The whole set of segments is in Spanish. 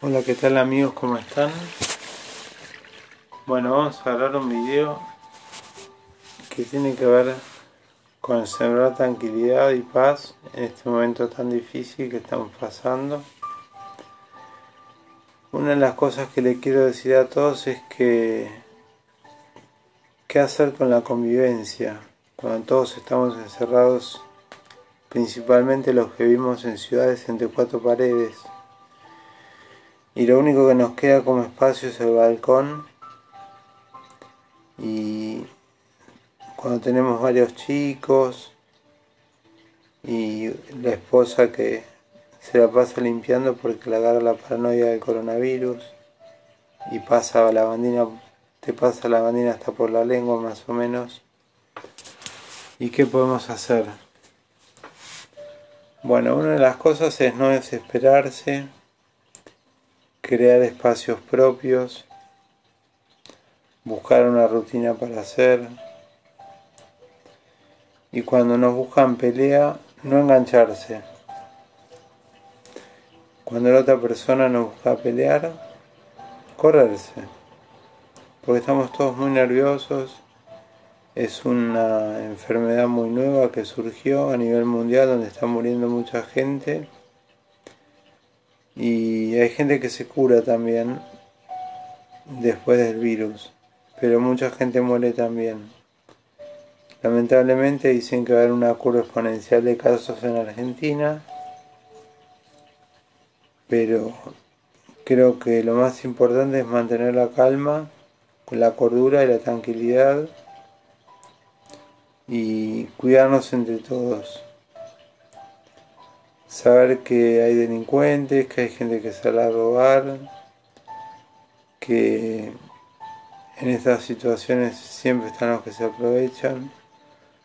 Hola, ¿qué tal amigos? ¿Cómo están? Bueno, vamos a hablar un video que tiene que ver con sembrar tranquilidad y paz en este momento tan difícil que estamos pasando. Una de las cosas que le quiero decir a todos es que qué hacer con la convivencia cuando todos estamos encerrados, principalmente los que vivimos en ciudades entre cuatro paredes y lo único que nos queda como espacio es el balcón y cuando tenemos varios chicos y la esposa que se la pasa limpiando porque le agarra la paranoia del coronavirus y pasa la bandina, te pasa la bandina hasta por la lengua más o menos. ¿Y qué podemos hacer? Bueno, una de las cosas es no desesperarse, crear espacios propios, buscar una rutina para hacer y cuando nos buscan pelea, no engancharse. Cuando la otra persona nos busca pelear, correrse, porque estamos todos muy nerviosos. Es una enfermedad muy nueva que surgió a nivel mundial donde está muriendo mucha gente y hay gente que se cura también después del virus, pero mucha gente muere también. Lamentablemente dicen que va a haber una curva exponencial de casos en Argentina, pero creo que lo más importante es mantener la calma, la cordura y la tranquilidad y cuidarnos entre todos saber que hay delincuentes, que hay gente que sale a robar, que en estas situaciones siempre están los que se aprovechan.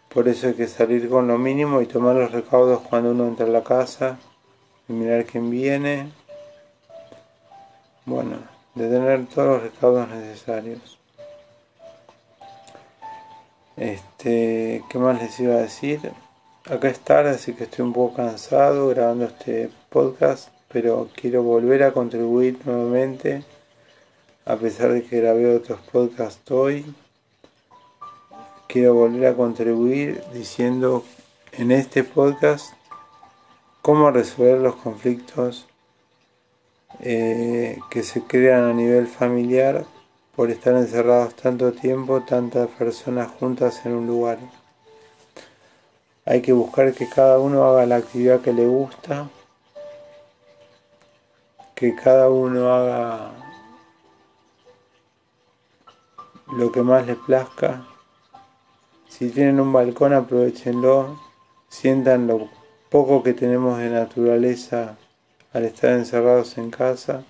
Por eso hay que salir con lo mínimo y tomar los recaudos cuando uno entra a la casa y mirar quién viene. Bueno, de tener todos los recaudos necesarios. Este, ¿qué más les iba a decir? Acá estar, así que estoy un poco cansado grabando este podcast, pero quiero volver a contribuir nuevamente, a pesar de que grabé otros podcasts hoy. Quiero volver a contribuir diciendo en este podcast cómo resolver los conflictos eh, que se crean a nivel familiar por estar encerrados tanto tiempo, tantas personas juntas en un lugar. Hay que buscar que cada uno haga la actividad que le gusta, que cada uno haga lo que más le plazca. Si tienen un balcón, aprovechenlo, sientan lo poco que tenemos de naturaleza al estar encerrados en casa.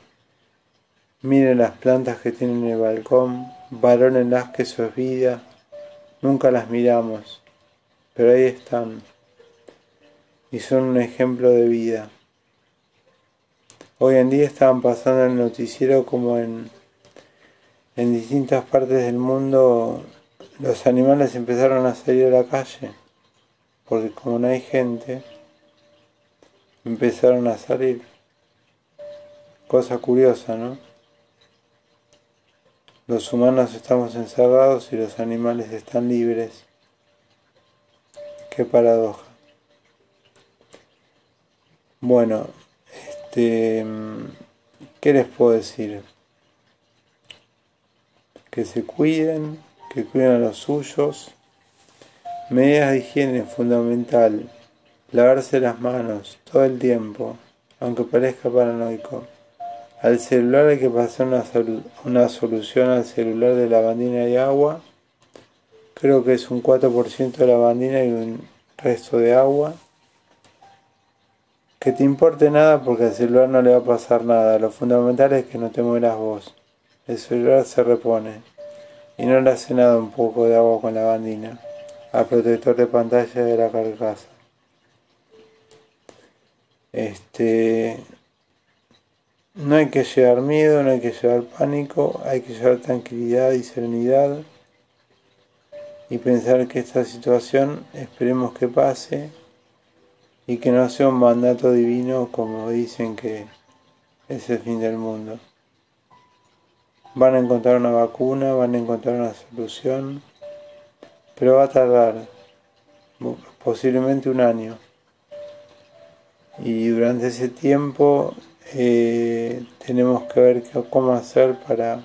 Miren las plantas que tienen en el balcón, valórenlas que eso es vida. Nunca las miramos pero ahí están y son un ejemplo de vida. Hoy en día estaban pasando el noticiero como en, en distintas partes del mundo los animales empezaron a salir a la calle, porque como no hay gente, empezaron a salir. Cosa curiosa, ¿no? Los humanos estamos encerrados y los animales están libres. Qué paradoja. Bueno, este, ¿qué les puedo decir? Que se cuiden, que cuiden a los suyos. Medidas de higiene fundamental. Lavarse las manos todo el tiempo, aunque parezca paranoico. Al celular hay que pasar una, una solución al celular de lavandina y agua creo que es un 4% de lavandina y un resto de agua. Que te importe nada porque al celular no le va a pasar nada. Lo fundamental es que no te mueras vos. El celular se repone. Y no le hace nada un poco de agua con lavandina al protector de pantalla de la carcasa. Este, no hay que llevar miedo, no hay que llevar pánico, hay que llevar tranquilidad y serenidad y pensar que esta situación esperemos que pase y que no sea un mandato divino como dicen que es el fin del mundo. Van a encontrar una vacuna, van a encontrar una solución, pero va a tardar posiblemente un año. Y durante ese tiempo eh, tenemos que ver cómo hacer para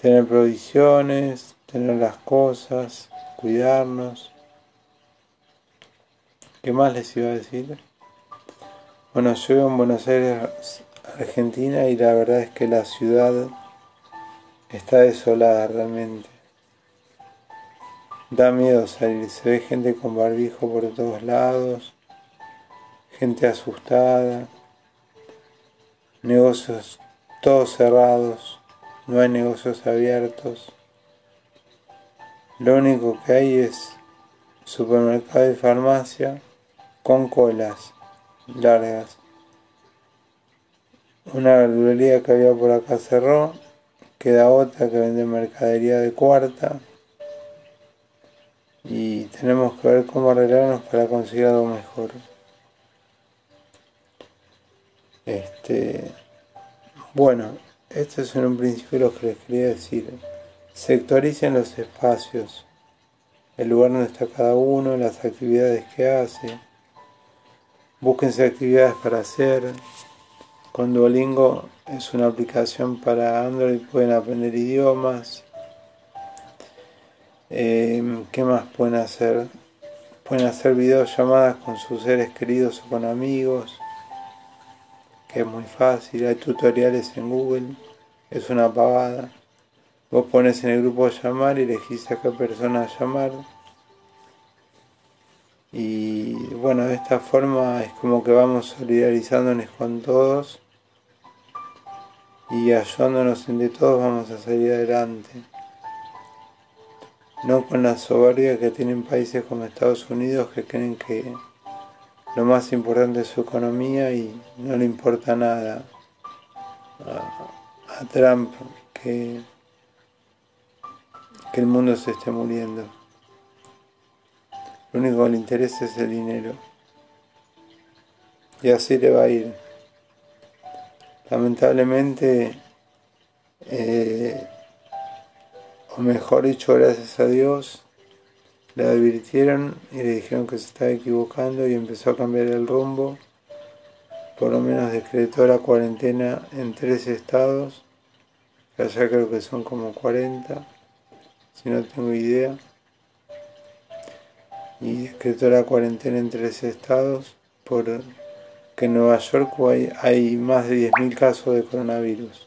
tener provisiones, tener las cosas, cuidarnos. ¿Qué más les iba a decir? Bueno, yo vivo en Buenos Aires, Argentina, y la verdad es que la ciudad está desolada realmente. Da miedo salir, se ve gente con barbijo por todos lados, gente asustada, negocios todos cerrados, no hay negocios abiertos. Lo único que hay es supermercado y farmacia con colas largas. Una verdulería que había por acá cerró, queda otra que vende mercadería de cuarta y tenemos que ver cómo arreglarnos para conseguir algo mejor. Este, bueno, esto es en un principio lo que les quería decir. Sectoricen los espacios, el lugar donde está cada uno, las actividades que hace. Búsquense actividades para hacer. Con Duolingo es una aplicación para Android, pueden aprender idiomas. Em, ¿Qué más pueden hacer? Pueden hacer videollamadas con sus seres queridos o con amigos, que es muy fácil. Hay tutoriales en Google, es una pavada. Vos pones en el grupo llamar y elegís a qué persona llamar. Y bueno, de esta forma es como que vamos solidarizándonos con todos y ayudándonos entre todos vamos a salir adelante no con la soberbia que tienen países como Estados Unidos que creen que lo más importante es su economía y no le importa nada a, Trump que, que el mundo se esté muriendo. Lo único que le interesa es el dinero. Y así le va a ir. Lamentablemente, eh, o mejor dicho, gracias a Dios, le advirtieron y le dijeron que se estaba equivocando y empezó a cambiar el rumbo. Por lo menos decretó la cuarentena en tres estados, allá creo que son como 40, si no tengo idea. Y decretó la cuarentena en tres estados, porque en Nueva York hay, hay más de 10.000 casos de coronavirus.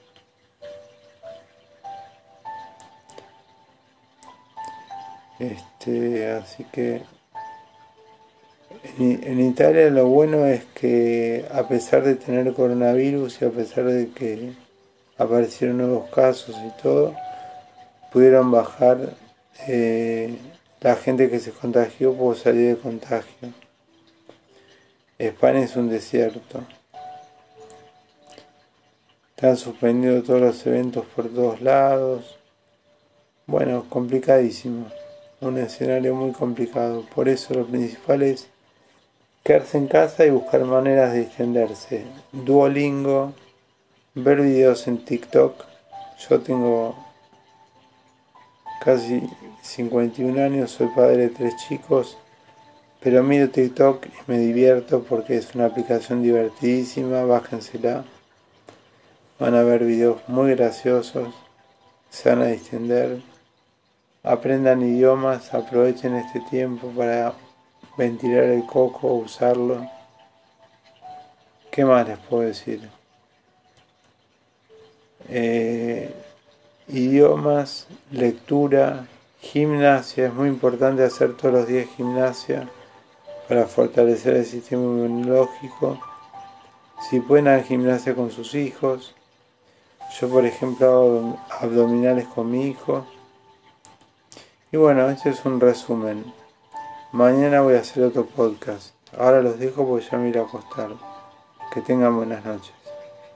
Este, así que en, Italia lo bueno es que a pesar de tener coronavirus y a pesar de que aparecieron nuevos casos y todo, pudieron bajar eh, la gente que se contagió por salir de contagio. España es un desierto. Están suspendidos todos los eventos por todos lados. Bueno, complicadísimo un escenario muy complicado. Por eso lo principal es quedarse en casa y buscar maneras de extenderse. Duolingo, ver videos en TikTok. Yo tengo casi 51 años, soy padre de tres chicos, pero miro TikTok y me divierto porque es una aplicación divertidísima, bájensela. Van a ver videos muy graciosos, se van a distender aprendan idiomas, aprovechen este tiempo para ventilar el coco, usarlo. ¿Qué más les puedo decir? Eh, idiomas, lectura, gimnasia, es muy importante hacer todos los días gimnasia para fortalecer el sistema inmunológico. Si pueden hacer gimnasia con sus hijos, yo por ejemplo hago abdominales con mi hijo y bueno, este es un resumen. Mañana voy a hacer otro podcast. Ahora los dejo porque ya me iré a acostar. Que tengan buenas noches.